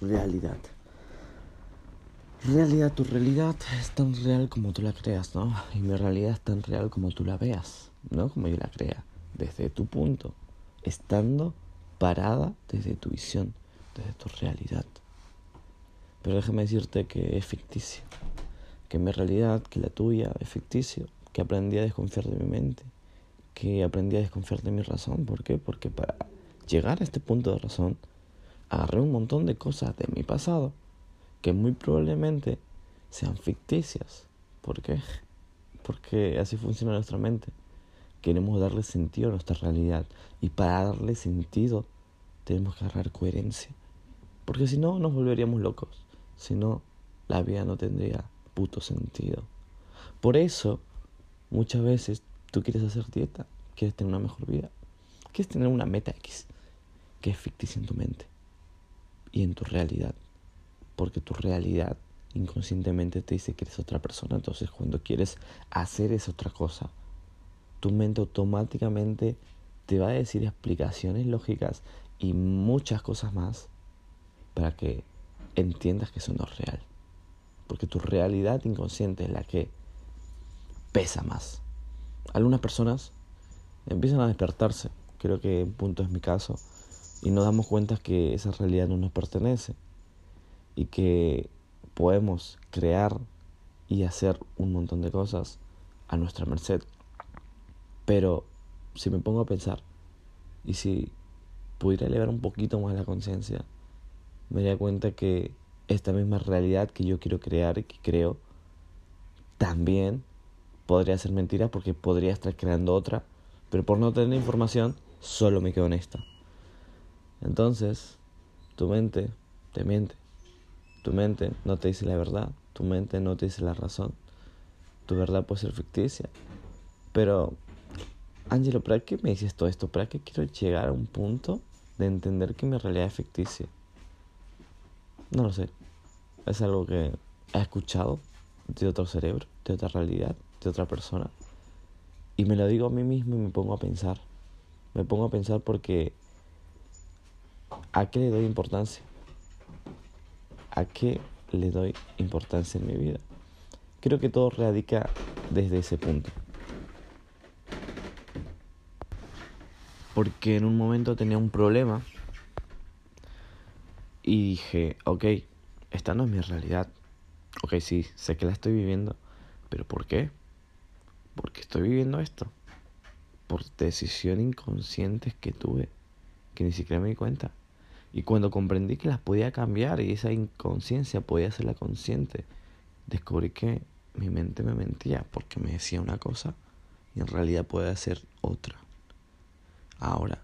realidad. Realidad, tu realidad es tan real como tú la creas, ¿no? Y mi realidad es tan real como tú la veas, ¿no? Como yo la crea, desde tu punto, estando parada desde tu visión, desde tu realidad. Pero déjame decirte que es ficticio, que mi realidad, que la tuya es ficticio, que aprendí a desconfiar de mi mente, que aprendí a desconfiar de mi razón. ¿Por qué? Porque para llegar a este punto de razón, agarré un montón de cosas de mi pasado que muy probablemente sean ficticias. ¿Por qué? Porque así funciona nuestra mente. Queremos darle sentido a nuestra realidad y para darle sentido tenemos que agarrar coherencia. Porque si no, nos volveríamos locos. Si no, la vida no tendría puto sentido. Por eso, muchas veces tú quieres hacer dieta, quieres tener una mejor vida, quieres tener una meta X, que es ficticia en tu mente y en tu realidad. Porque tu realidad inconscientemente te dice que eres otra persona. Entonces cuando quieres hacer esa otra cosa, tu mente automáticamente te va a decir explicaciones lógicas y muchas cosas más para que entiendas que eso no es real. Porque tu realidad inconsciente es la que pesa más. Algunas personas empiezan a despertarse, creo que en punto es mi caso, y nos damos cuenta que esa realidad no nos pertenece y que podemos crear y hacer un montón de cosas a nuestra merced. Pero si me pongo a pensar y si pudiera elevar un poquito más la conciencia, me daría cuenta que esta misma realidad que yo quiero crear y que creo, también podría ser mentira porque podría estar creando otra, pero por no tener información, solo me quedo en esta. Entonces, tu mente te miente. Tu mente no te dice la verdad. Tu mente no te dice la razón. Tu verdad puede ser ficticia. Pero, Angelo, ¿para qué me dices todo esto? ¿Para qué quiero llegar a un punto de entender que mi realidad es ficticia? No lo sé. Es algo que he escuchado de otro cerebro, de otra realidad, de otra persona. Y me lo digo a mí mismo y me pongo a pensar. Me pongo a pensar porque ¿A qué le doy importancia? ¿A qué le doy importancia en mi vida? Creo que todo radica desde ese punto. Porque en un momento tenía un problema y dije, ok, esta no es mi realidad. Ok, sí, sé que la estoy viviendo, pero ¿por qué? Porque estoy viviendo esto. Por decisiones inconscientes que tuve, que ni siquiera me di cuenta. Y cuando comprendí que las podía cambiar y esa inconsciencia podía ser la consciente, descubrí que mi mente me mentía porque me decía una cosa y en realidad puede ser otra. Ahora,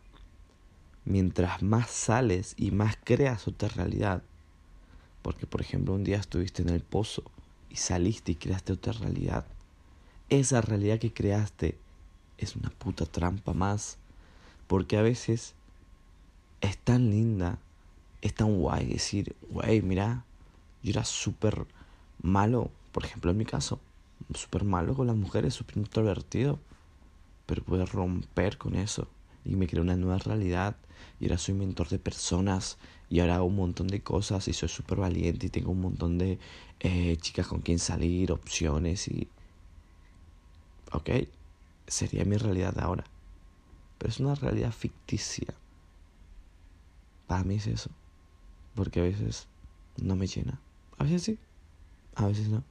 mientras más sales y más creas otra realidad, porque por ejemplo un día estuviste en el pozo y saliste y creaste otra realidad, esa realidad que creaste es una puta trampa más, porque a veces es tan linda, es tan guay decir, güey, mira, yo era súper malo, por ejemplo en mi caso, súper malo con las mujeres, súper introvertido, pero pude romper con eso y me creé una nueva realidad y ahora soy mentor de personas y ahora hago un montón de cosas y soy súper valiente y tengo un montón de eh, chicas con quien salir, opciones y... Ok, sería mi realidad ahora, pero es una realidad ficticia para mí es eso. Porque a veces no me llena. A veces sí, a veces no.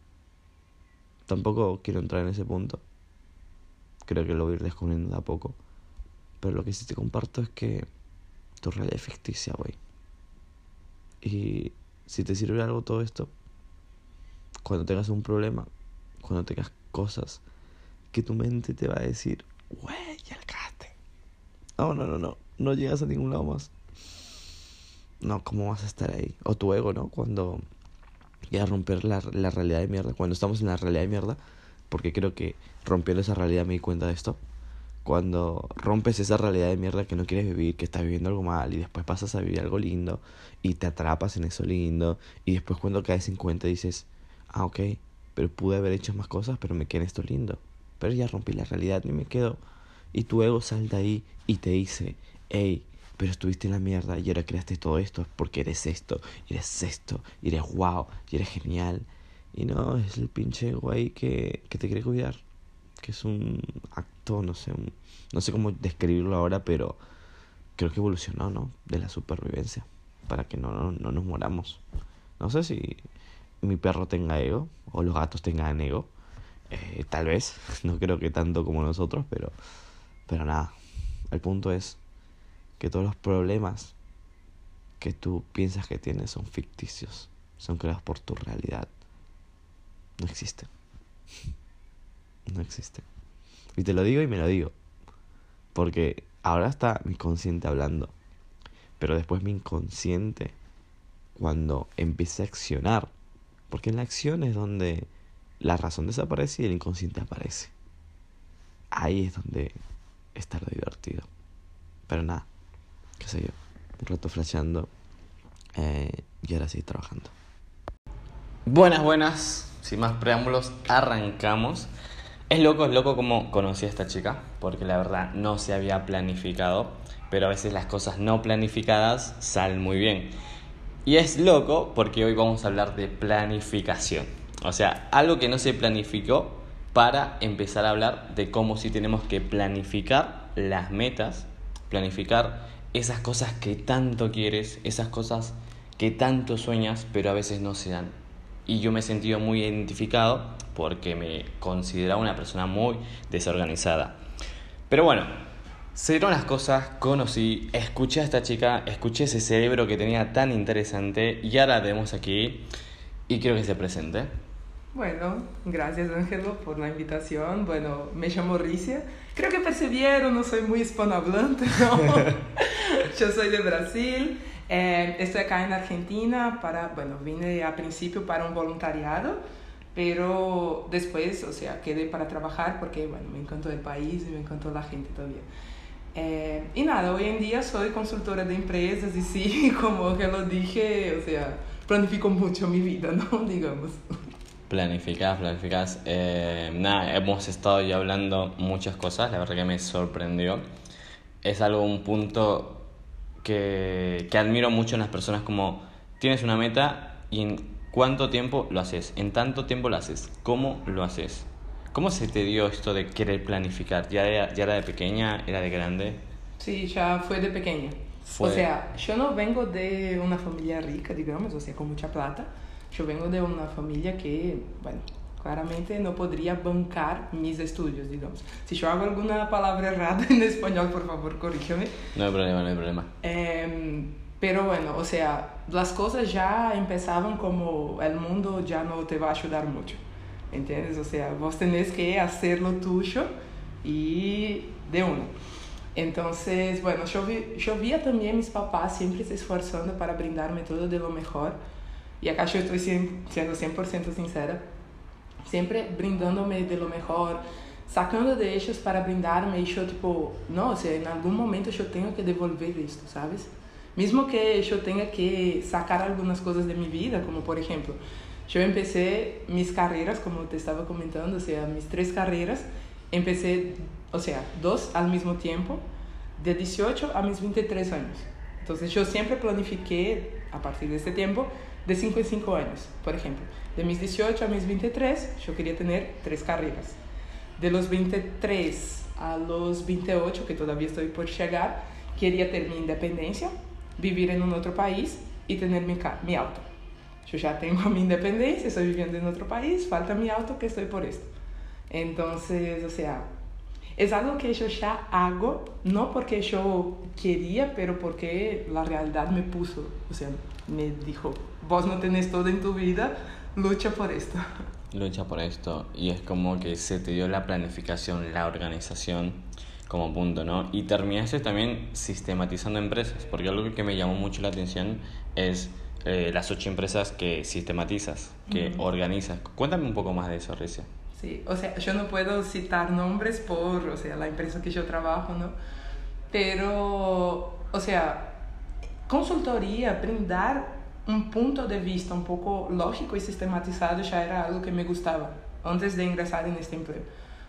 Tampoco quiero entrar en ese punto. Creo que lo voy a ir descubriendo de a poco. Pero lo que sí te comparto es que tu realidad es ficticia, güey. Y si te sirve algo todo esto, cuando tengas un problema, cuando tengas cosas que tu mente te va a decir, güey, ya el No, no, no, no. No llegas a ningún lado más no, ¿cómo vas a estar ahí? O tu ego, ¿no? Cuando ya romper la, la realidad de mierda, cuando estamos en la realidad de mierda, porque creo que rompiendo esa realidad me di cuenta de esto. Cuando rompes esa realidad de mierda que no quieres vivir, que estás viviendo algo mal y después pasas a vivir algo lindo y te atrapas en eso lindo y después cuando caes en cuenta dices, ah, ok, pero pude haber hecho más cosas, pero me quedé en esto lindo. Pero ya rompí la realidad y me quedo. Y tu ego salta ahí y te dice, hey, pero estuviste en la mierda y ahora creaste todo esto porque eres esto, eres esto, eres wow, y eres genial. Y no, es el pinche güey que, que te quiere cuidar. Que es un acto, no sé, no sé cómo describirlo ahora, pero creo que evolucionó, ¿no? De la supervivencia. Para que no, no, no nos moramos. No sé si mi perro tenga ego o los gatos tengan ego. Eh, tal vez, no creo que tanto como nosotros, pero, pero nada. El punto es que todos los problemas que tú piensas que tienes son ficticios, son creados por tu realidad. No existen. No existen. Y te lo digo y me lo digo. Porque ahora está mi consciente hablando. Pero después mi inconsciente, cuando empiece a accionar, porque en la acción es donde la razón desaparece y el inconsciente aparece. Ahí es donde está lo divertido. Pero nada, qué sé yo, un rato flasheando eh, y ahora sí trabajando. Buenas, buenas, sin más preámbulos, arrancamos. Es loco, es loco como conocí a esta chica, porque la verdad no se había planificado, pero a veces las cosas no planificadas salen muy bien. Y es loco porque hoy vamos a hablar de planificación. O sea, algo que no se planificó para empezar a hablar de cómo si tenemos que planificar las metas, planificar esas cosas que tanto quieres, esas cosas que tanto sueñas, pero a veces no se dan. Y yo me he sentido muy identificado porque me consideraba una persona muy desorganizada. Pero bueno, se dieron las cosas, conocí, escuché a esta chica, escuché ese cerebro que tenía tan interesante y ahora la tenemos aquí y quiero que se presente. Bueno, gracias Ángelo por la invitación. Bueno, me llamo Ricia. Creo que percibieron, no soy muy hispanohablante, ¿no? Yo soy de Brasil. Eh, estoy acá en Argentina para, bueno, vine a principio para un voluntariado, pero después, o sea, quedé para trabajar porque, bueno, me encantó el país y me encantó la gente también. Eh, y nada, hoy en día soy consultora de empresas y sí, como que lo dije, o sea, planifico mucho mi vida, ¿no? Digamos. Planificas, planificas. Eh, nada, hemos estado ya hablando muchas cosas, la verdad que me sorprendió. Es algo, un punto que, que admiro mucho en las personas como tienes una meta y en cuánto tiempo lo haces, en tanto tiempo lo haces, cómo lo haces. ¿Cómo se te dio esto de querer planificar? ¿Ya era, ya era de pequeña? ¿Era de grande? Sí, ya fue de pequeña. O sea, yo no vengo de una familia rica, digamos, o sea, con mucha plata. Yo vengo de una familia que, bueno, claramente no podría bancar mis estudios, digamos. Si yo hago alguna palabra errada en español, por favor, corrígeme. No hay problema, no hay problema. Eh, pero bueno, o sea, las cosas ya empezaban como el mundo ya no te va a ayudar mucho. ¿entiendes? O sea, vos tenés que hacer lo tuyo y de uno. Entonces, bueno, yo, vi, yo via también mis papás siempre se esforzando para brindarme todo de lo mejor. Y acá yo estoy siendo 100% sincera. Siempre brindándome de lo mejor, sacando de ellos para brindarme y yo tipo, no, o sea, en momento yo tengo que devolver esto, ¿sabes? Mismo que yo tenga que sacar algunas cosas de mi vida, como por ejemplo, yo empecé mis carreras, como te estaba comentando, o sea, mis tres carreras, empecé, o sea, dos al mismo tiempo, de 18 a mis 23 años. Entonces yo siempre planifiqué a partir de este tiempo de 5 en 5 años. Por ejemplo, de mis 18 a mis 23 yo quería tener tres carreras. De los 23 a los 28, que todavía estoy por llegar, quería tener mi independencia, vivir en un otro país y tener mi, mi auto. Yo ya tengo mi independencia, estoy viviendo en otro país, falta mi auto que estoy por esto. Entonces, o sea, es algo que yo ya hago, no porque yo quería, pero porque la realidad me puso, o sea, me dijo, vos no tenés todo en tu vida, lucha por esto. Lucha por esto. Y es como que se te dio la planificación, la organización como punto, ¿no? Y terminaste también sistematizando empresas, porque algo que me llamó mucho la atención es eh, las ocho empresas que sistematizas, que organizas. Cuéntame un poco más de eso, Ricia. Sí, o sea, yo no puedo citar nombres por, o sea, la empresa que yo trabajo, ¿no? Pero, o sea, consultoría, brindar un punto de vista un poco lógico y sistematizado ya era algo que me gustaba antes de ingresar en este empleo.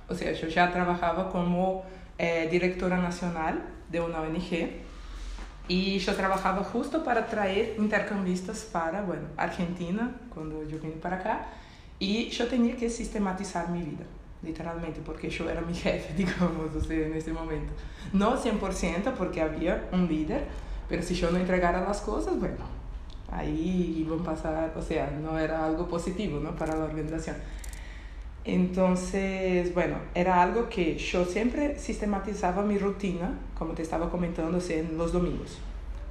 O sea, yo ya trabajaba como eh, directora nacional de una ONG Y yo trabajaba justo para traer intercambistas para, bueno, Argentina, cuando yo vine para acá, y yo tenía que sistematizar mi vida, literalmente, porque yo era mi jefe, digamos, o sea, en ese momento. No 100% porque había un líder, pero si yo no entregara las cosas, bueno, ahí iban a pasar, o sea, no era algo positivo, ¿no? Para la organización. Entonces, bueno, era algo que yo siempre sistematizaba mi rutina, como te estaba comentando, en los domingos.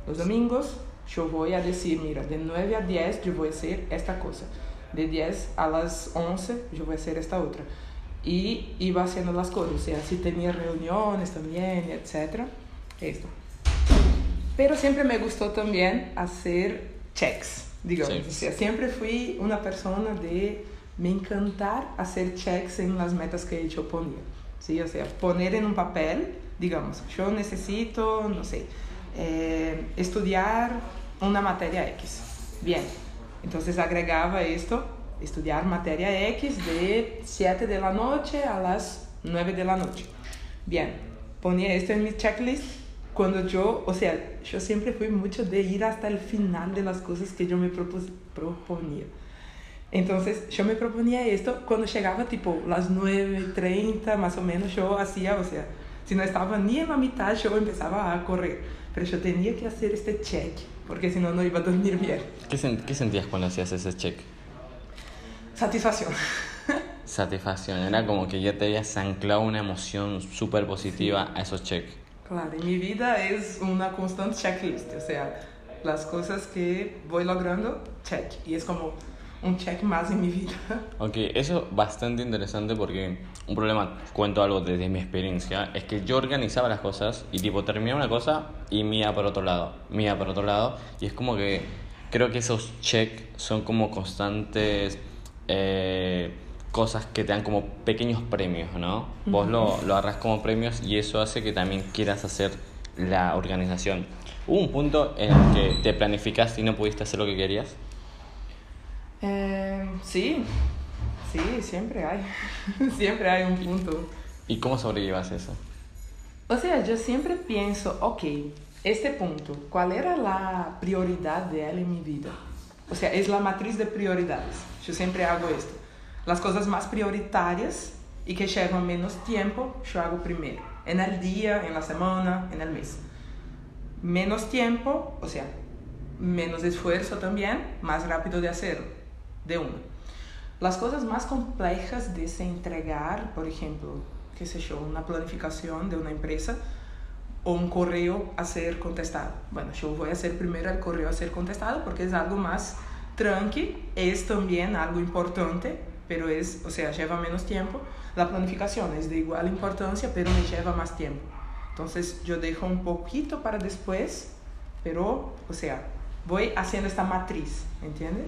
Los domingos yo voy a decir, mira, de 9 a 10 yo voy a hacer esta cosa, de 10 a las 11 yo voy a hacer esta otra. Y iba haciendo las cosas, o sea, si tenía reuniones también, etc. Esto. Pero siempre me gustó también hacer checks, digamos. O sea, siempre fui una persona de me encantar hacer checks en las metas que yo ponía. ¿sí? O sea, poner en un papel, digamos, yo necesito, no sé, eh, estudiar una materia X. Bien, entonces agregaba esto, estudiar materia X de 7 de la noche a las 9 de la noche. Bien, ponía esto en mi checklist cuando yo, o sea, yo siempre fui mucho de ir hasta el final de las cosas que yo me proponía. Entonces yo me proponía esto, cuando llegaba tipo las 9.30 más o menos yo hacía, o sea, si no estaba ni en la mitad yo empezaba a correr, pero yo tenía que hacer este check, porque si no no iba a dormir bien. ¿Qué, ¿Qué sentías cuando hacías ese check? Satisfacción. Satisfacción, era como que ya te habías anclado una emoción súper positiva a esos checks. Claro, y mi vida es una constante checklist, o sea, las cosas que voy logrando, check, y es como un check más en mi vida. Ok, eso es bastante interesante porque un problema, cuento algo desde mi experiencia, es que yo organizaba las cosas y tipo terminaba una cosa y mía por otro lado, mía por otro lado, y es como que creo que esos check son como constantes eh, cosas que te dan como pequeños premios, ¿no? Vos lo, lo agarras como premios y eso hace que también quieras hacer la organización. ¿Hubo un punto en el que te planificaste y no pudiste hacer lo que querías? Eh, sí, sí, siempre hay. siempre hay un punto. ¿Y cómo sobrellevas eso? O sea, yo siempre pienso, ok, este punto, ¿cuál era la prioridad de él en mi vida? O sea, es la matriz de prioridades. Yo siempre hago esto. Las cosas más prioritarias y que llevan menos tiempo, yo hago primero. En el día, en la semana, en el mes. Menos tiempo, o sea, menos esfuerzo también, más rápido de hacerlo de una. Las cosas más complejas de se entregar, por ejemplo, qué sé yo, una planificación de una empresa o un correo a ser contestado. Bueno, yo voy a hacer primero el correo a ser contestado porque es algo más tranqui, es también algo importante, pero es, o sea, lleva menos tiempo. La planificación es de igual importancia, pero me lleva más tiempo. Entonces yo dejo un poquito para después, pero, o sea, voy haciendo esta matriz, ¿entiendes?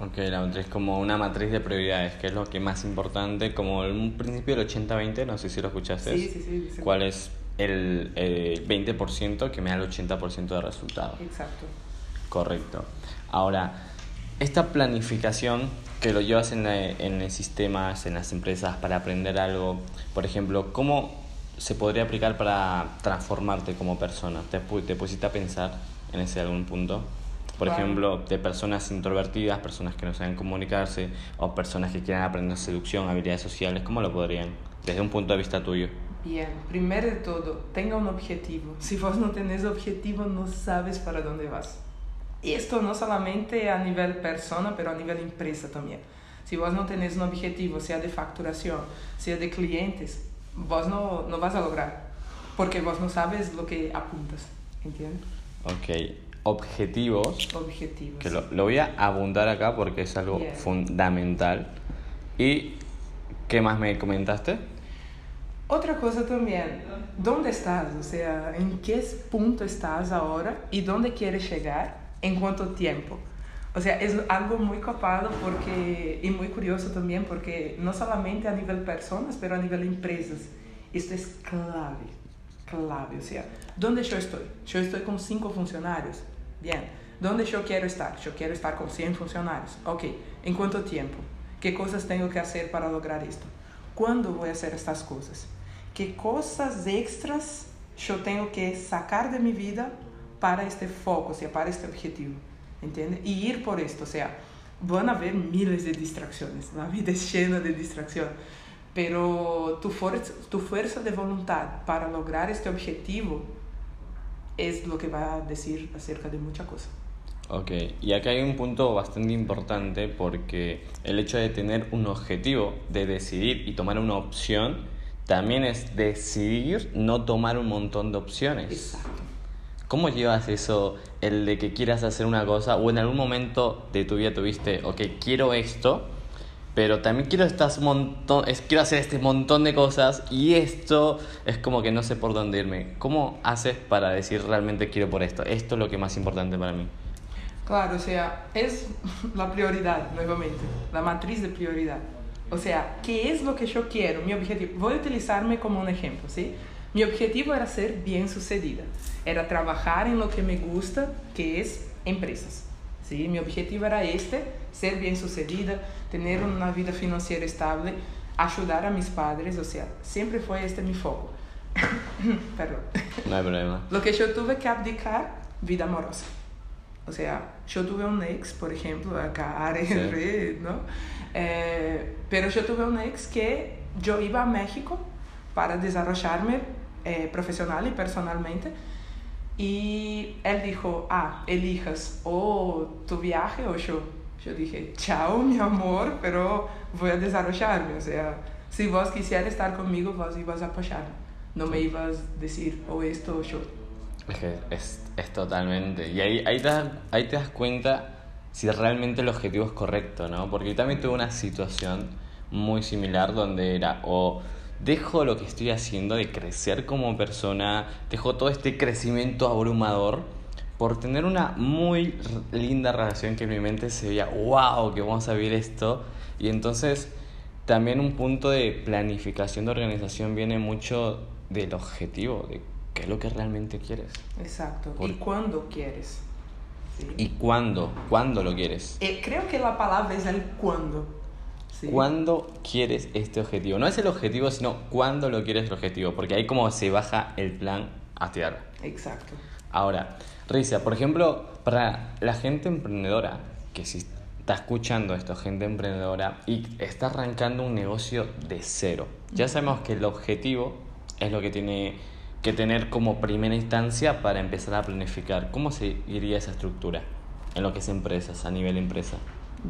Ok, la matriz como una matriz de prioridades, que es lo que más importante, como un principio del 80-20, no sé si lo escuchaste. Sí, sí, sí. ¿Cuál es el 20% que me da el 80% de resultado? Exacto. Correcto. Ahora, esta planificación que lo llevas en, en el sistemas, en las empresas, para aprender algo, por ejemplo, ¿cómo se podría aplicar para transformarte como persona? ¿Te, te pusiste a pensar en ese algún punto? Por ejemplo, de personas introvertidas, personas que no saben comunicarse o personas que quieran aprender seducción, habilidades sociales, ¿cómo lo podrían? Desde un punto de vista tuyo. Bien, primero de todo, tenga un objetivo. Si vos no tenés objetivo, no sabes para dónde vas. Esto no solamente a nivel persona, pero a nivel empresa también. Si vos no tenés un objetivo, sea de facturación, sea de clientes, vos no, no vas a lograr, porque vos no sabes lo que apuntas, ¿entiendes? Ok, objetivos. Objetivos. Que lo, lo, voy a abundar acá porque es algo fundamental. ¿Y qué más me comentaste? Otra cosa también, ¿dónde estás? O sea, ¿en qué punto estás ahora y dónde quieres llegar en cuánto tiempo? O sea, es algo muy copado porque, y muy curioso también porque no solamente a nivel personas, pero a nivel empresas. Esto es clave, clave. O sea, ¿dónde yo estoy? Yo estoy con cinco funcionarios. Bien, ¿dónde yo quiero estar? Yo quiero estar con 100 funcionarios. Ok, ¿en cuánto tiempo? ¿Qué cosas tengo que hacer para lograr esto? ¿Cuándo voy a hacer estas cosas? ¿Qué cosas extras yo tengo que sacar de mi vida para este foco, o sea, para este objetivo, ¿entiendes? Y ir por esto, o sea, van a haber miles de distracciones, la vida es llena de distracción, pero tu fuerza, tu fuerza de voluntad para lograr este objetivo es lo que va a decir acerca de muchas cosas. Ok, y acá hay un punto bastante importante porque el hecho de tener un objetivo, de decidir y tomar una opción, también es decidir no tomar un montón de opciones. Exacto. ¿Cómo llevas eso, el de que quieras hacer una cosa o en algún momento de tu vida tuviste, ok, quiero esto, pero también quiero, estas montón, quiero hacer este montón de cosas y esto es como que no sé por dónde irme. ¿Cómo haces para decir realmente quiero por esto? Esto es lo que más importante para mí. Claro, o sea, es la prioridad, nuevamente, la matriz de prioridad. O sea, ¿qué es lo que yo quiero? Mi objetivo. Voy a utilizarme como un ejemplo, ¿sí? Mi objetivo era ser bien sucedida, era trabajar en lo que me gusta, que es empresas. ¿Sí? Mi objetivo era este, ser bien sucedida, tener una vida financiera estable, ayudar a mis padres, o sea, siempre fue este mi foco. Perdón. No hay problema. Lo que yo tuve que abdicar, vida amorosa. O sea, yo tuve un ex, por ejemplo, acá, sí. ¿no? Eh, pero yo tuve un ex que yo iba a México para desarrollarme eh, profesional y personalmente. Y él dijo, ah, elijas o tu viaje o yo. Yo dije, chao, mi amor, pero voy a desarrollarme. O sea, si vos quisieras estar conmigo, vos ibas a apoyarme. No me ibas a decir o esto o yo. Es que es, es totalmente. Y ahí, ahí, te ahí te das cuenta si realmente el objetivo es correcto, ¿no? Porque yo también tuve una situación muy similar donde era o dejo lo que estoy haciendo de crecer como persona, dejo todo este crecimiento abrumador por tener una muy linda relación que en mi mente se veía, wow, que vamos a vivir esto. Y entonces también un punto de planificación de organización viene mucho del objetivo, de qué es lo que realmente quieres. Exacto. ¿Y cuándo quieres? ¿Sí? ¿Y cuándo? ¿Cuándo lo quieres? Eh, creo que la palabra es el cuándo. ¿Sí? ¿Cuándo quieres este objetivo? No es el objetivo, sino cuándo lo quieres el objetivo, porque ahí como se baja el plan a tierra. Exacto. Ahora, Ricia, por ejemplo, para la gente emprendedora, que si está escuchando esto, gente emprendedora, y está arrancando un negocio de cero, ya sabemos que el objetivo es lo que tiene que tener como primera instancia para empezar a planificar. ¿Cómo seguiría esa estructura en lo que es empresas, a nivel empresa?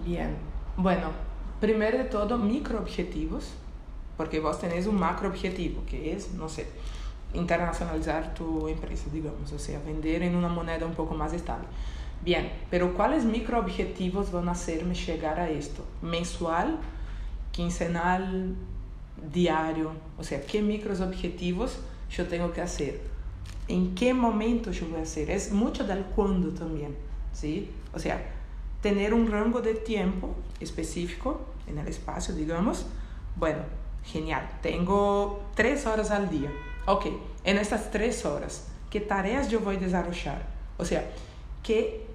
Bien, bueno, primero de todo, microobjetivos, porque vos tenés un macro objetivo, que es, no sé, internacionalizar tu empresa, digamos, o sea, vender en una moneda un poco más estable. Bien, pero ¿cuáles microobjetivos van a hacerme llegar a esto? ¿Mensual, quincenal, diario? O sea, ¿qué micros objetivos yo tengo que hacer? ¿En qué momento yo voy a hacer? Es mucho del cuándo también, ¿sí? O sea, tener un rango de tiempo específico en el espacio, digamos. Bueno, genial. Tengo tres horas al día. Ok, en estas tres horas, ¿qué tareas yo voy a desarrollar? O sea, ¿qué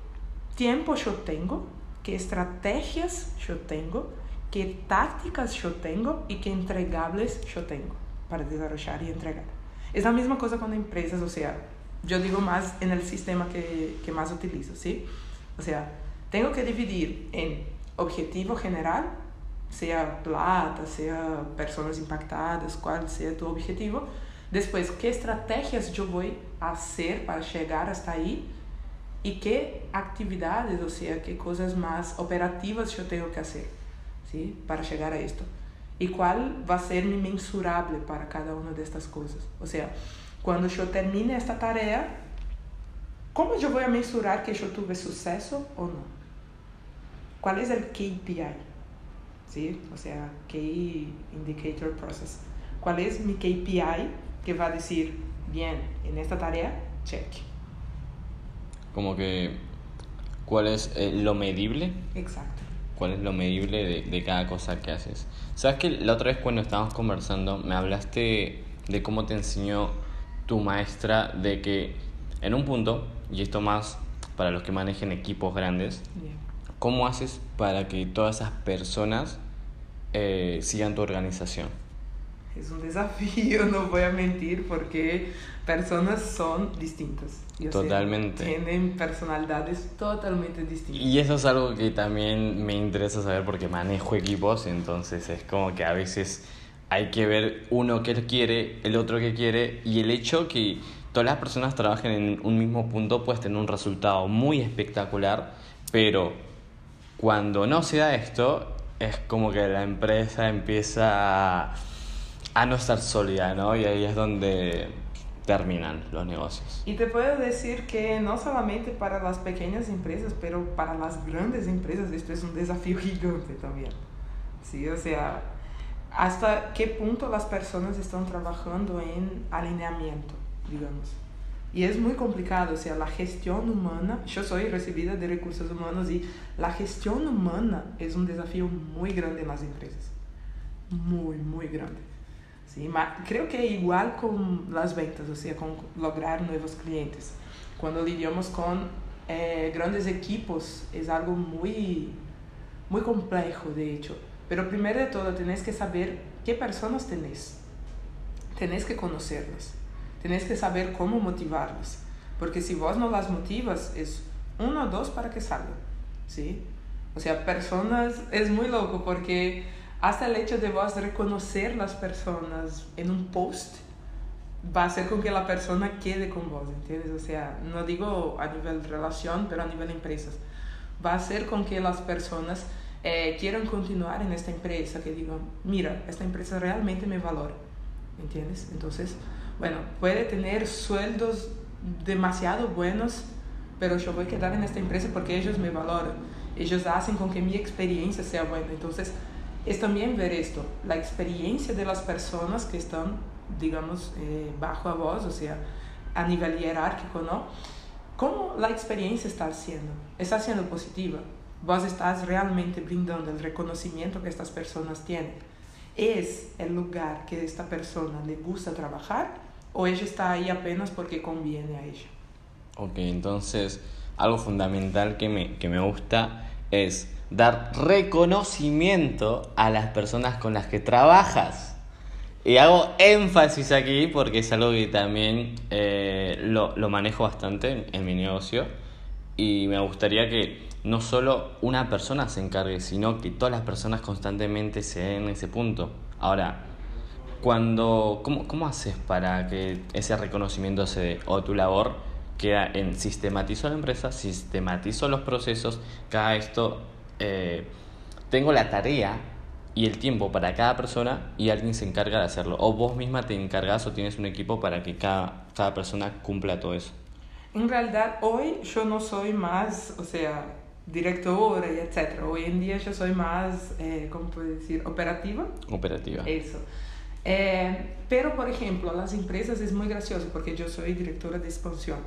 tiempo yo tengo? ¿Qué estrategias yo tengo? ¿Qué tácticas yo tengo? ¿Y qué entregables yo tengo para desarrollar y entregar? Es la misma cosa con empresas, o sea, yo digo más en el sistema que, que más utilizo, ¿sí? O sea, tengo que dividir en objetivo general, sea plata, sea personas impactadas, cual sea tu objetivo. Después, ¿qué estrategias yo voy a hacer para llegar hasta ahí? Y qué actividades, o sea, qué cosas más operativas yo tengo que hacer, ¿sí? Para llegar a esto. Y cuál va a ser mi mensurable para cada una de estas cosas. O sea, cuando yo termine esta tarea, ¿cómo yo voy a mensurar que yo tuve suceso o no? ¿Cuál es el KPI? ¿Sí? O sea, Key Indicator Process. ¿Cuál es mi KPI que va a decir, bien, en esta tarea, check? Como que, ¿cuál es eh, lo medible? Exacto. ¿Cuál es lo medible de, de cada cosa que haces? ¿Sabes que la otra vez cuando estábamos conversando me hablaste de cómo te enseñó tu maestra de que en un punto, y esto más para los que manejen equipos grandes, Bien. ¿Cómo haces para que todas esas personas eh, sigan tu organización? es un desafío, no voy a mentir, porque personas son distintas. Totalmente. tienen personalidades totalmente distintas. Y eso es algo que también me interesa saber porque manejo equipos, entonces es como que a veces hay que ver uno que quiere, el otro que quiere, y el hecho que todas las personas trabajen en un mismo punto puede tener un resultado muy espectacular, pero cuando no se da esto, es como que la empresa empieza a, a no estar sólida, ¿no? Y ahí es donde terminan los negocios. Y te puedo decir que no solamente para las pequeñas empresas, pero para las grandes empresas esto es un desafío gigante también. Sí, o sea, hasta qué punto las personas están trabajando en alineamiento, digamos. Y es muy complicado, o sea, la gestión humana, yo soy recibida de recursos humanos y la gestión humana es un desafío muy grande en las empresas. Muy, muy grande. Sí, creo que igual con las ventas, o sea, con lograr nuevos clientes. Cuando lidiamos con eh, grandes equipos es algo muy, muy complejo, de hecho. Pero primero de todo, tenés que saber qué personas tenés. Tenés que conocerlas. Tenés que saber cómo motivarlas. Porque si vos no las motivas, es uno o dos para que salgan. ¿Sí? O sea, personas es muy loco porque hasta el hecho de vos reconocer las personas en un post va a hacer con que la persona quede con vos, ¿entiendes? O sea, no digo a nivel relación, pero a nivel empresas. Va a hacer con que las personas eh, quieran continuar en esta empresa, que digan, mira, esta empresa realmente me valora, ¿entiendes? Entonces, bueno, puede tener sueldos demasiado buenos, pero yo voy a quedar en esta empresa porque ellos me valoran. Ellos hacen con que mi experiencia sea buena. Entonces, es también ver esto, la experiencia de las personas que están, digamos, eh, bajo a vos, o sea, a nivel jerárquico, ¿no? ¿Cómo la experiencia está siendo? ¿Está siendo positiva? ¿Vos estás realmente brindando el reconocimiento que estas personas tienen? ¿Es el lugar que esta persona le gusta trabajar o ella está ahí apenas porque conviene a ella? Ok, entonces algo fundamental que me, que me gusta es dar reconocimiento a las personas con las que trabajas. Y hago énfasis aquí porque es algo que también eh, lo, lo, manejo bastante en, mi negocio y me gustaría que no solo una persona se encargue, sino que todas las personas constantemente se den en ese punto. Ahora, cuando, ¿cómo, ¿cómo haces para que ese reconocimiento se dé? O tu labor queda en sistematizo la empresa, sistematizo los procesos, cada esto eh, tengo la tarea y el tiempo para cada persona y alguien se encarga de hacerlo. O vos misma te encargas o tienes un equipo para que cada, cada persona cumpla todo eso. En realidad, hoy yo no soy más, o sea, directora y etcétera. Hoy en día yo soy más, eh, ¿cómo puedo decir? Operativa. Operativa. Eso. Eh, pero, por ejemplo, las empresas es muy gracioso porque yo soy directora de expansión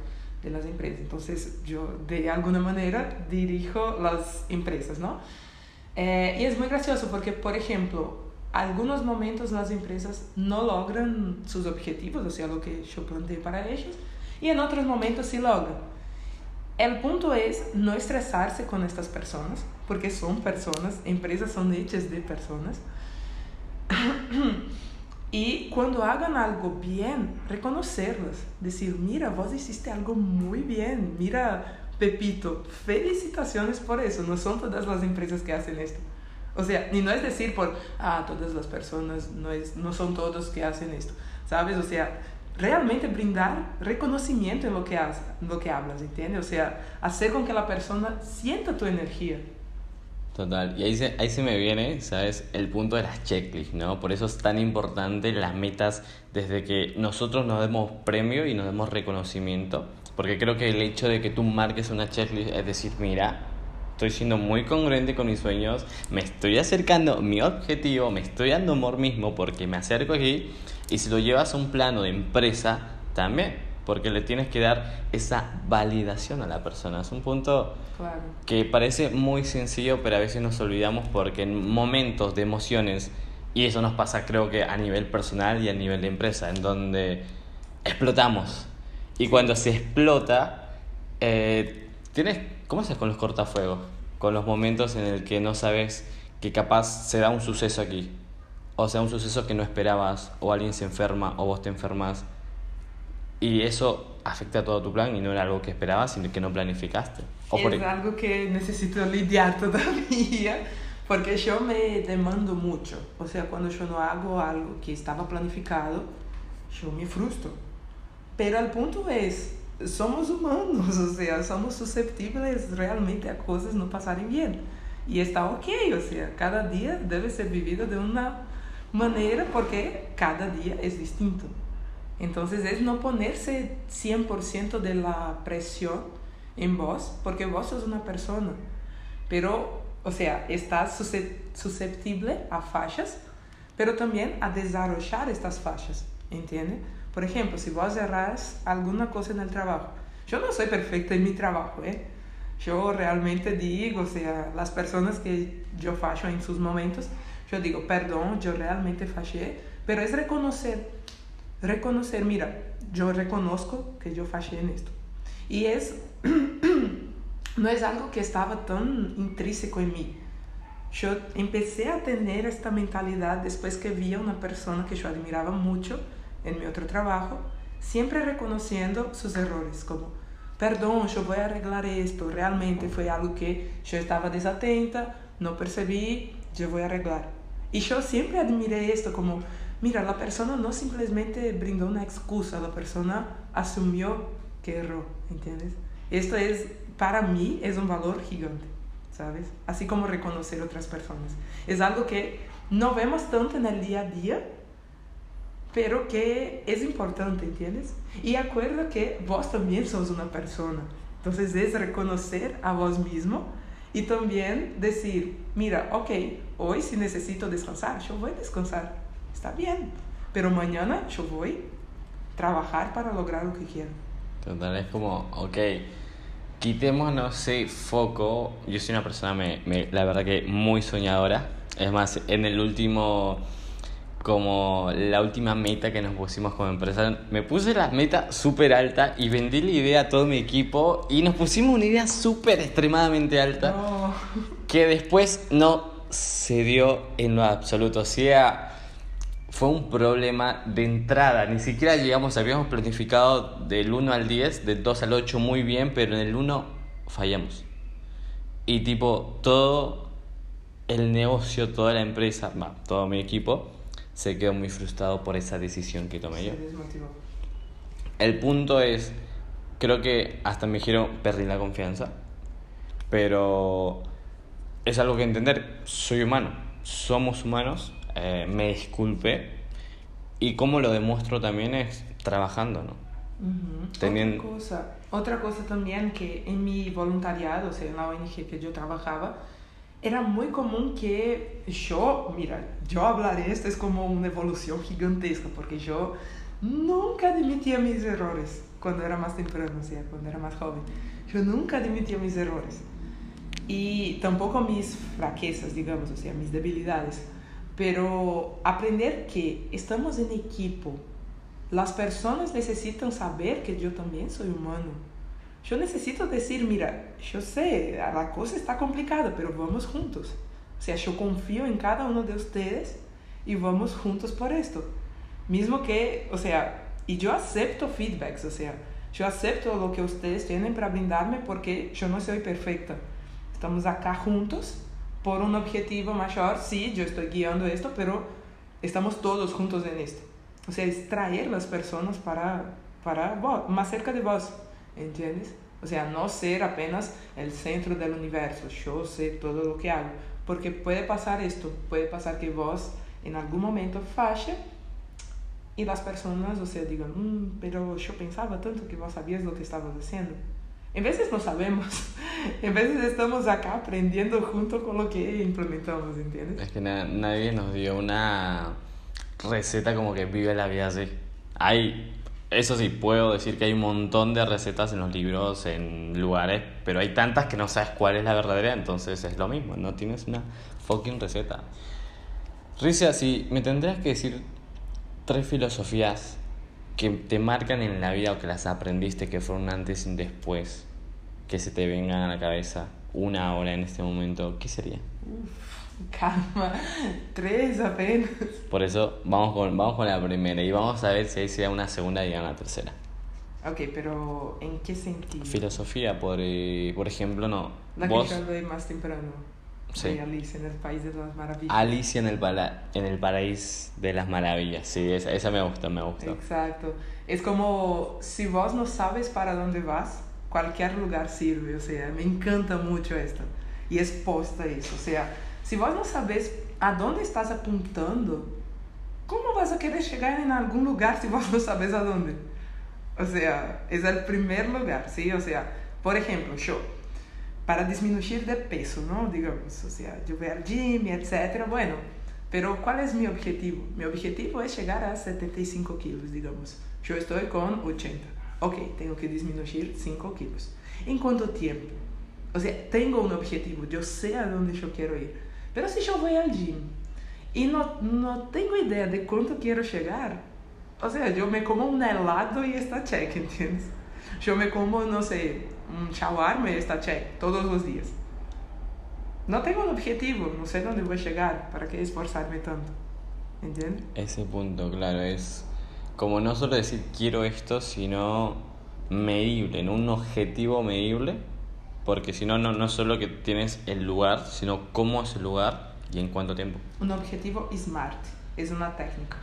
de las empresas. Entonces yo de alguna manera dirijo las empresas, ¿no? Eh, y es muy gracioso porque, por ejemplo, algunos momentos las empresas no logran sus objetivos, o sea, lo que yo planteé para ellos, y en otros momentos sí logran. El punto es no estresarse con estas personas, porque son personas, empresas son hechas de personas. Y cuando hagan algo bien, reconocerlas. Decir, mira, vos hiciste algo muy bien. Mira, Pepito, felicitaciones por eso. No son todas las empresas que hacen esto. O sea, ni no es decir por, ah, todas las personas, no, es, no son todos que hacen esto. ¿Sabes? O sea, realmente brindar reconocimiento en lo que, haces, lo que hablas, ¿entiendes? O sea, hacer con que la persona sienta tu energía. Total, y ahí se, ahí se me viene, ¿sabes? El punto de las checklists, ¿no? Por eso es tan importante las metas desde que nosotros nos demos premio y nos demos reconocimiento. Porque creo que el hecho de que tú marques una checklist es decir, mira, estoy siendo muy congruente con mis sueños, me estoy acercando a mi objetivo, me estoy dando amor mismo porque me acerco aquí. Y si lo llevas a un plano de empresa, también porque le tienes que dar esa validación a la persona. Es un punto que parece muy sencillo, pero a veces nos olvidamos porque en momentos de emociones, y eso nos pasa creo que a nivel personal y a nivel de empresa, en donde explotamos. Y cuando se explota, eh, tienes, ¿cómo haces con los cortafuegos? Con los momentos en el que no sabes que capaz se da un suceso aquí. o sea, un suceso que no esperabas, o alguien se enferma, o vos te enfermas, y eso afecta a todo tu plan y no era algo que esperabas, sino que no planificaste. O es algo que necesito lidiar todavía, porque yo me demando mucho. O sea, cuando yo no hago algo que estaba planificado, yo me frustro. Pero el punto es, somos humanos, o sea, somos susceptibles realmente a cosas no pasarem bien. Y está ok, o sea, cada día debe ser vivido de una manera porque cada día es distinto. Entonces es no ponerse 100% de la presión en vos, porque vos sos una persona. Pero, o sea, estás susceptible a fallas, pero también a desarrollar estas fallas, ¿entiende? Por ejemplo, si vos erras alguna cosa en el trabajo, yo no soy perfecta en mi trabajo, ¿eh? Yo realmente digo, o sea, las personas que yo fallo en sus momentos, yo digo, perdón, yo realmente fallé, pero es reconocer reconocer, mira, yo reconozco que yo fallé en esto. Y es, no es algo que estaba tan intrínseco en mí. Yo empecé a tener esta mentalidad después que vi a una persona que yo admiraba mucho en mi otro trabajo, siempre reconociendo sus errores, como, perdón, yo voy a arreglar esto, realmente fue algo que yo estaba desatenta, no percibí, yo voy a arreglar. Y yo siempre admiré esto como, Mira, la persona no simplemente brindó una excusa, la persona asumió que erró, ¿entiendes? Esto es, para mí, es un valor gigante, ¿sabes? Así como reconocer otras personas. Es algo que no vemos tanto en el día a día, pero que es importante, ¿entiendes? Y acuerda que vos también sos una persona. Entonces es reconocer a vos mismo y también decir, mira, ok, hoy si necesito descansar, yo voy a descansar está bien, pero mañana yo voy a trabajar para lograr lo que quiero. Total, es como, ok, quitémonos ese foco. Yo soy una persona, me, me, la verdad que muy soñadora. Es más, en el último, como la última meta que nos pusimos como empresa, me puse la meta súper alta y vendí la idea a todo mi equipo y nos pusimos una idea súper extremadamente alta que después no se dio en lo absoluto. O sea, fue un problema de entrada. Ni siquiera llegamos, habíamos planificado del 1 al 10, del 2 al 8 muy bien, pero en el 1 fallamos. Y tipo, todo el negocio, toda la empresa, todo mi equipo, se quedó muy frustrado por esa decisión que tomé yo. El punto es, creo que hasta me dijeron, perdí la confianza, pero es algo que entender, soy humano, somos humanos eh, me disculpe. Y cómo lo demuestro también es trabajando, ¿no? Otra, cosa, otra cosa también que en mi voluntariado, o sea, en la ONG que yo trabajaba, era muy común que yo, mira, yo hablar esto es como una evolución gigantesca, porque yo nunca admitía mis errores cuando era más temprano, o sea, cuando era más joven. Yo nunca admitía mis errores. Y tampoco mis fraquezas, digamos, o sea, mis debilidades. Pero aprender que estamos en equipo. Las personas necesitan saber que yo también soy humano. Yo necesito decir, mira, yo sé, la cosa está complicada, pero vamos juntos. O sea, yo confío en cada uno de ustedes y vamos juntos por esto. Mismo que, o sea, y yo acepto feedbacks, o sea, yo acepto lo que ustedes tienen para brindarme porque yo no soy perfecta. Estamos acá juntos por un objetivo mayor, sí, yo estoy guiando esto, pero estamos todos juntos en esto. O sea, es traer las personas para, para más cerca de vos, ¿entiendes? O sea, no ser apenas el centro del universo, yo sé todo lo que hago, porque puede pasar esto, puede pasar que vos en algún momento falle y las personas, o sea, digan, mm, pero yo pensaba tanto que vos sabías lo que estabas haciendo. En veces no sabemos, en veces estamos acá aprendiendo junto con lo que implementamos, ¿entiendes? Es que nadie nos dio una receta como que vive la vida así. Hay, eso sí, puedo decir que hay un montón de recetas en los libros, en lugares, pero hay tantas que no sabes cuál es la verdadera, entonces es lo mismo, no tienes una fucking receta. Ricia, si me tendrías que decir tres filosofías que te marcan en la vida o que las aprendiste que fueron antes y después, que se te vengan a la cabeza una hora en este momento, ¿qué sería? Calma, tres apenas. Por eso vamos con, vamos con la primera y vamos a ver si hay sea una segunda y una tercera. Ok, pero ¿en qué sentido? Filosofía, por, eh, por ejemplo, no. La Vos, que yo hablé más temprano. Sí. De Alice en el País de las Maravillas. Alicia en el, pala- en el Paraíso de las Maravillas. Sí, esa, esa me gusta, me gusta. Exacto. Es como si vos no sabes para dónde vas, cualquier lugar sirve. O sea, me encanta mucho esto. Y es posta eso. O sea, si vos no sabes a dónde estás apuntando, ¿cómo vas a querer llegar en algún lugar si vos no sabes a dónde? O sea, es el primer lugar, ¿sí? O sea, por ejemplo, yo, para disminuir de peso, ¿no? Digamos, o sea, yo voy al gym, etcétera, bueno, pero ¿cuál es mi objetivo? Mi objetivo es llegar a 75 kilos, digamos. Yo estoy con 80. Ok, tengo que disminuir 5 kilos. ¿En cuánto tiempo? O sea, tengo un objetivo, yo sé a dónde yo quiero ir. Pero si yo voy al gym y no, no tengo idea de cuánto quiero llegar, o sea, yo me como un helado y está check, ¿entiendes? Yo me como, no sé, un shawarma y está check todos los días. No tengo un objetivo, no sé dónde voy a llegar, ¿para qué esforzarme tanto? ¿Entiendes? Ese punto, claro, es como no solo decir quiero esto, sino medible, en un objetivo medible, porque si no, no, no solo que tienes el lugar, sino cómo es el lugar y en cuánto tiempo. Un objetivo SMART, es una técnica,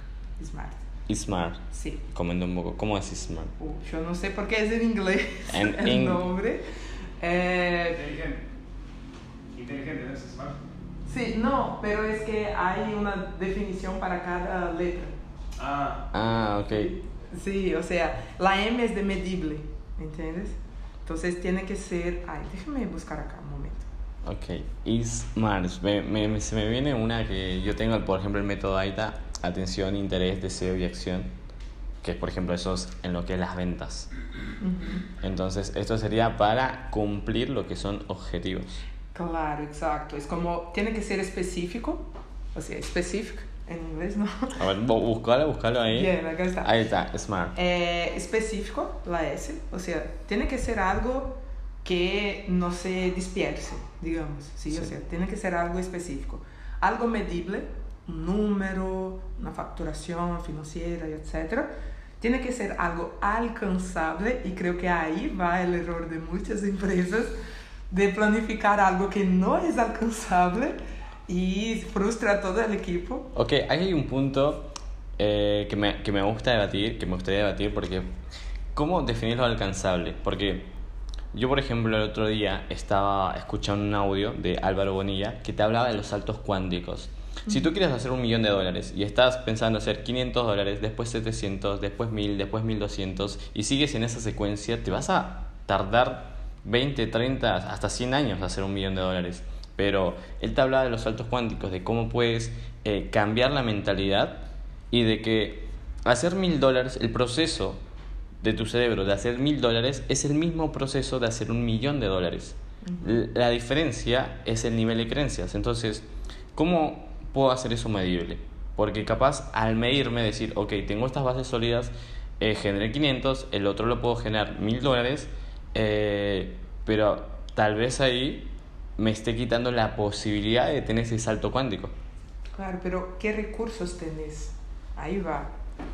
SMART. Smart, Sí. comenta un poco, ¿cómo es smart? Uh, yo no sé por qué es en inglés En el ing- nombre. Eh, Inteligente. Inteligente, ¿no es smart? sí, no, pero es que hay una definición para cada letra. Ah, Ah, ok. Sí, o sea, la M es de medible, ¿entiendes? Entonces tiene que ser... Ay, déjame buscar acá un momento. Ok, ISMART. Me, me- me- se me viene una que yo tengo, por ejemplo, el método AITA, atención, interés, deseo y acción, que es, por ejemplo, eso es en lo que es las ventas. Entonces, esto sería para cumplir lo que son objetivos. Claro, exacto. Es como, tiene que ser específico, o sea, specific en inglés, ¿no? A ver, búscalo, búscalo ahí. Bien, acá está. Ahí está, SMART. Eh, específico, la S, o sea, tiene que ser algo que no se disperse, digamos, ¿sí? O Sí. sea, tiene que ser algo específico. Algo medible, un número, una facturación financiera, etc. Tiene que ser algo alcanzable y creo que ahí va el error de muchas empresas de planificar algo que no es alcanzable y frustra a todo el equipo. Ok, ahí hay un punto eh, que, me, que me gusta debatir, que me gustaría debatir, porque ¿cómo definir lo alcanzable? Porque yo, por ejemplo, el otro día estaba escuchando un audio de Álvaro Bonilla que te hablaba de los saltos cuánticos. Si tú quieres hacer un millón de dólares y estás pensando hacer 500 dólares, después 700, después 1000, después 1200 y sigues en esa secuencia, te vas a tardar 20, 30, hasta 100 años hacer un millón de dólares. Pero él te hablaba de los saltos cuánticos, de cómo puedes eh, cambiar la mentalidad y de que hacer mil dólares, el proceso de tu cerebro de hacer mil dólares es el mismo proceso de hacer un millón de dólares. La diferencia es el nivel de creencias. Entonces, ¿cómo puedo hacer eso medible? Porque capaz al medirme decir, ok, tengo estas bases sólidas, eh, generé 500, el otro lo puedo generar mil dólares, eh, pero tal vez ahí me esté quitando la posibilidad de tener ese salto cuántico. Claro, pero ¿qué recursos tenés? Ahí va.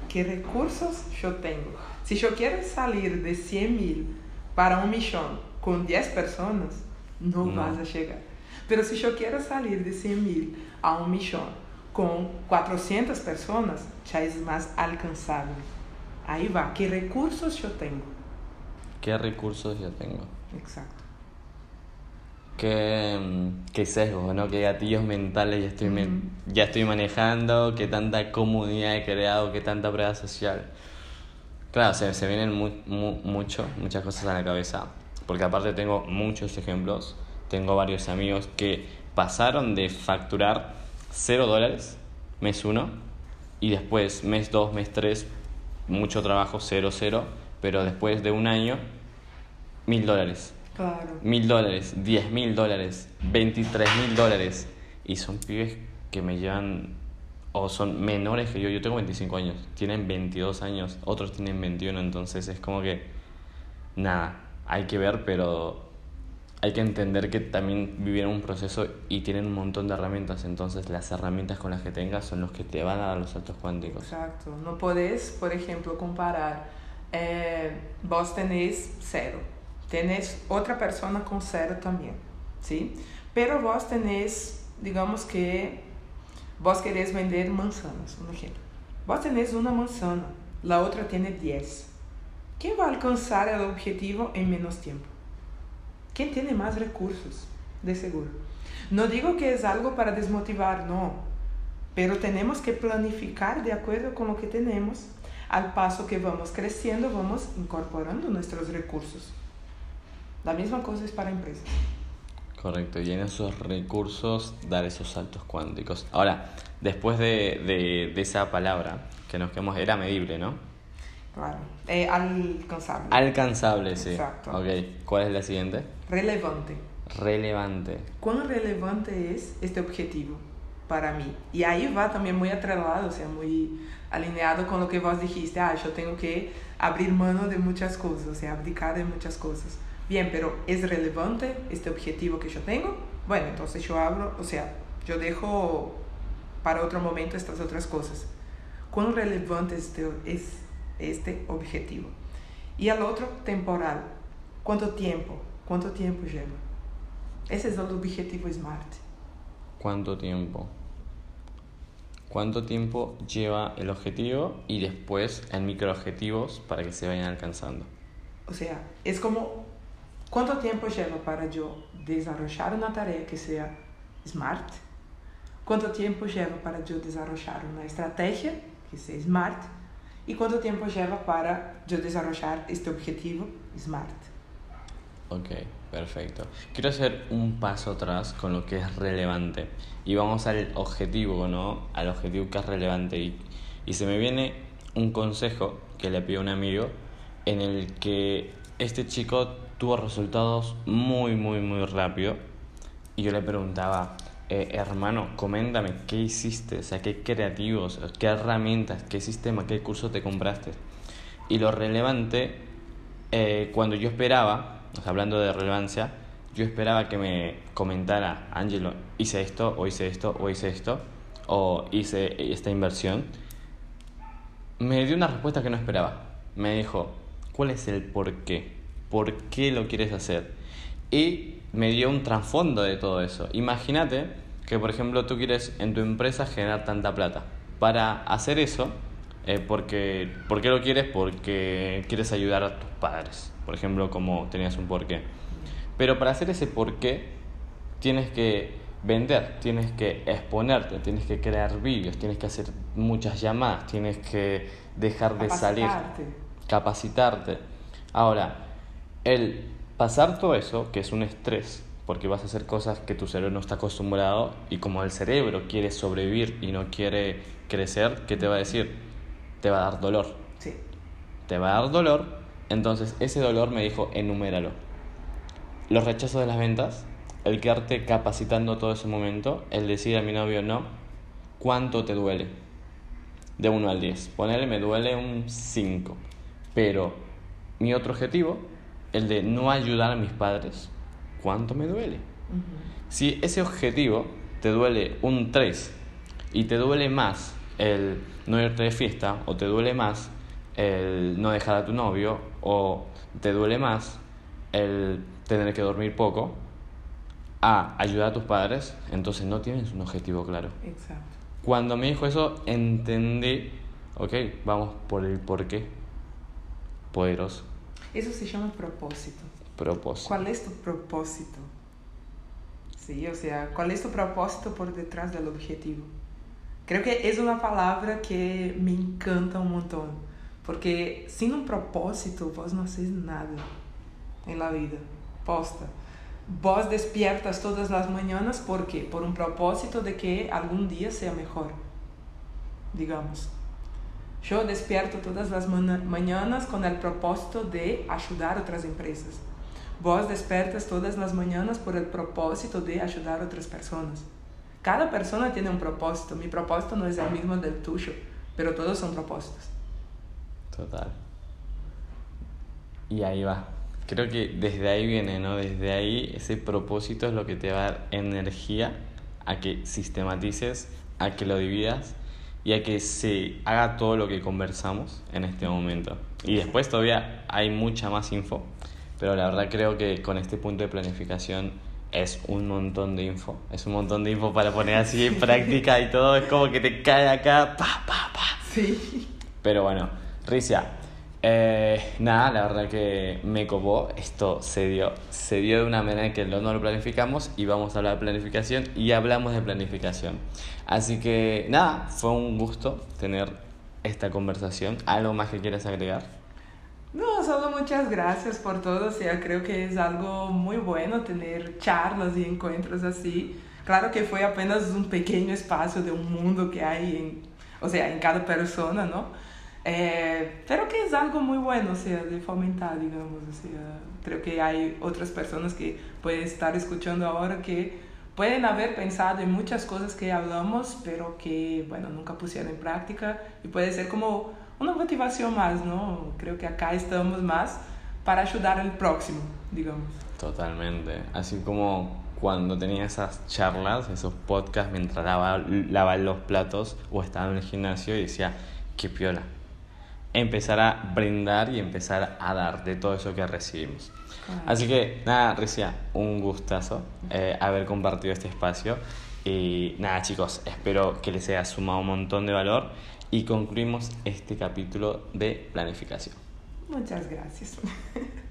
¿Qué recursos yo tengo? Si yo quiero salir de 100 mil para un millón con 10 personas, no, No. vas a llegar. Pero si yo quiero salir de 100 mil a un millón con 400 personas, ya es más alcanzable. Ahí va. ¿Qué recursos yo tengo? ¿Qué recursos yo tengo? Exacto. Qué, mm, qué sesgos, ¿no? Qué gatillos mentales ya estoy, me- Ujú. ya estoy manejando, qué tanta comunidad he creado, qué tanta prueba social. Claro, se, se vienen mu- mu- mucho, muchas cosas a la cabeza, porque aparte tengo muchos ejemplos, tengo varios amigos que pasaron de facturar 0 dólares mes 1 y después mes 2, mes 3, mucho trabajo, 0, 0, pero después de un año, mil dólares Claro. mil dólares, diez mil dólares, veintitrés mil dólares. Y son pibes que me llevan, o son menores que yo. Yo tengo 25 años, tienen 22 años, otros tienen 21, entonces es como que, nada, hay que ver, pero hay que entender que también vivieron un proceso y tienen un montón de herramientas, entonces las herramientas con las que tengas son los que te van a dar los saltos cuánticos. Exacto. No podés, por ejemplo, comparar. Eh, vos tenés cero. Tenés otra persona con cero también. ¿Sí? Pero vos tenés, digamos que, vos querés vender manzanas, un ejemplo. Vos tenés una manzana, la otra tiene 10. ¿Quién va a alcanzar el objetivo en menos tiempo? ¿Quién tiene más recursos? De seguro. No digo que es algo para desmotivar, no. Pero tenemos que planificar de acuerdo con lo que tenemos. Al paso que vamos creciendo, vamos incorporando nuestros recursos. La misma cosa es para empresas. Correcto, y en esos recursos dar esos saltos cuánticos. Ahora, después de, de, de esa palabra que nos quedamos, era medible, ¿no? Claro. Eh, alcanzable. Alcanzable, sí. Exacto. Ok, ¿cuál es la siguiente? Relevante. Relevante. ¿Cuán relevante es este objetivo para mí? Y ahí va también muy atrelado, o sea, muy alineado con lo que vos dijiste. Ah, yo tengo que abrir mano de muchas cosas, o sea, abdicar de muchas cosas. Bien, pero ¿es relevante este objetivo que yo tengo? Bueno, entonces yo abro, o sea, yo dejo para otro momento estas otras cosas. ¿Cuán relevante este, es este objetivo? Y al otro, temporal. ¿Cuánto tiempo? ¿Cuánto tiempo lleva? Ese es el objetivo SMART. ¿Cuánto tiempo? ¿Cuánto tiempo lleva el objetivo y después en microobjetivos para que se vayan alcanzando? O sea, es como cuánto tiempo lleva para yo desarrollar una tarea que sea SMART, cuánto tiempo lleva para yo desarrollar una estrategia que sea SMART y cuánto tiempo lleva para yo desarrollar este objetivo SMART. Ok, perfecto. Quiero hacer un paso atrás con lo que es relevante. Y vamos al objetivo, ¿no? Al objetivo que es relevante. Y, y se me viene un consejo que le pidió un amigo en el que este chico tuvo resultados muy, muy, muy rápido. Y yo le preguntaba, eh, hermano, coméntame, ¿qué hiciste? O sea, ¿qué creativos, qué herramientas, qué sistema, qué curso te compraste? Y lo relevante, eh, cuando yo esperaba, o sea, hablando de relevancia, yo esperaba que me comentara, Angelo, hice esto, o hice esto, o hice esto, o hice esta inversión. Me dio una respuesta que no esperaba. Me dijo, ¿cuál es el por qué? ¿Por qué lo quieres hacer? Y me dio un trasfondo de todo eso. Imagínate que, por ejemplo, tú quieres en tu empresa generar tanta plata. Para hacer eso, eh, porque, ¿por qué lo quieres? Porque quieres ayudar a tus padres, por ejemplo, como tenías un porqué. Pero para hacer ese porqué, tienes que vender, tienes que exponerte, tienes que crear vídeos, tienes que hacer muchas llamadas, tienes que dejar de salir, capacitarte. Ahora, el pasar todo eso, que es un estrés, porque vas a hacer cosas que tu cerebro no está acostumbrado y como el cerebro quiere sobrevivir y no quiere crecer, ¿qué te va a decir? Te va a dar dolor. Sí. Te va a dar dolor, entonces ese dolor me dijo, enuméralo. Los rechazos de las ventas, el quedarte capacitando todo ese momento, el decir a mi novio no, ¿cuánto te duele? De 1 al 10. Ponerle me duele un 5. Pero mi otro objetivo, el de no ayudar a mis padres, ¿cuánto me duele? Si ese objetivo te duele un 3 y te duele más el no irte de fiesta o te duele más el no dejar a tu novio o te duele más el tener que dormir poco a ayudar a tus padres, entonces no tienes un objetivo claro. Exacto. Cuando me dijo eso, entendí, ok, vamos por el porqué. Poderoso. Eso se llama propósito. Propósito. ¿Cuál es tu propósito? Sí, o sea, ¿cuál es tu propósito por detrás del objetivo? Creo que es una palabra que me encanta un montón, porque sin un propósito vos no haces nada en la vida, posta. Vos despiertas todas las mañanas porque por un propósito de que algún día sea mejor, digamos. Yo despierto todas las mañanas con el propósito de ayudar a otras empresas. Vos despertas todas las mañanas por el propósito de ayudar a otras personas. Cada persona tiene un propósito. Mi propósito no es el mismo del tuyo, pero todos son propósitos. Total. Y ahí va. Creo que desde ahí viene, ¿no? Desde ahí ese propósito es lo que te va a dar energía a que sistematices, a que lo dividas y a que se haga todo lo que conversamos en este momento. Y después todavía hay mucha más info, pero la verdad creo que con este punto de planificación es un montón de info. Es un montón de info para poner así en práctica y todo. Es como que te cae acá, pa, pa, pa. Sí. Pero bueno, Ricia, eh, nada, la verdad que me copó. Esto se dio. Se dio de una manera que no lo planificamos y vamos a hablar de planificación y hablamos de planificación. Así que nada, fue un gusto tener esta conversación. ¿Algo más que quieras agregar? No, solo muchas gracias por todo. O sea, creo que es algo muy bueno tener charlas y encuentros así. Claro que fue apenas un pequeño espacio de un mundo que hay en, o sea, en cada persona, ¿no? Eh, pero que es algo muy bueno, o sea, de fomentar, digamos. O sea, creo que hay otras personas que pueden estar escuchando ahora que pueden haber pensado en muchas cosas que hablamos, pero que, bueno, nunca pusieron en práctica y puede ser como una motivación más, ¿no? Creo que acá estamos más para ayudar al próximo, digamos. Totalmente. Así como cuando tenía esas charlas, esos podcasts mientras lavaba, lavaba los platos o estaba en el gimnasio y decía, qué piola. Empezar a brindar y empezar a dar de todo eso que recibimos. Así que nada, Ricia, un gustazo eh, haber compartido este espacio. Y nada, chicos, espero que les haya sumado un montón de valor y concluimos este capítulo de planificación. Muchas gracias.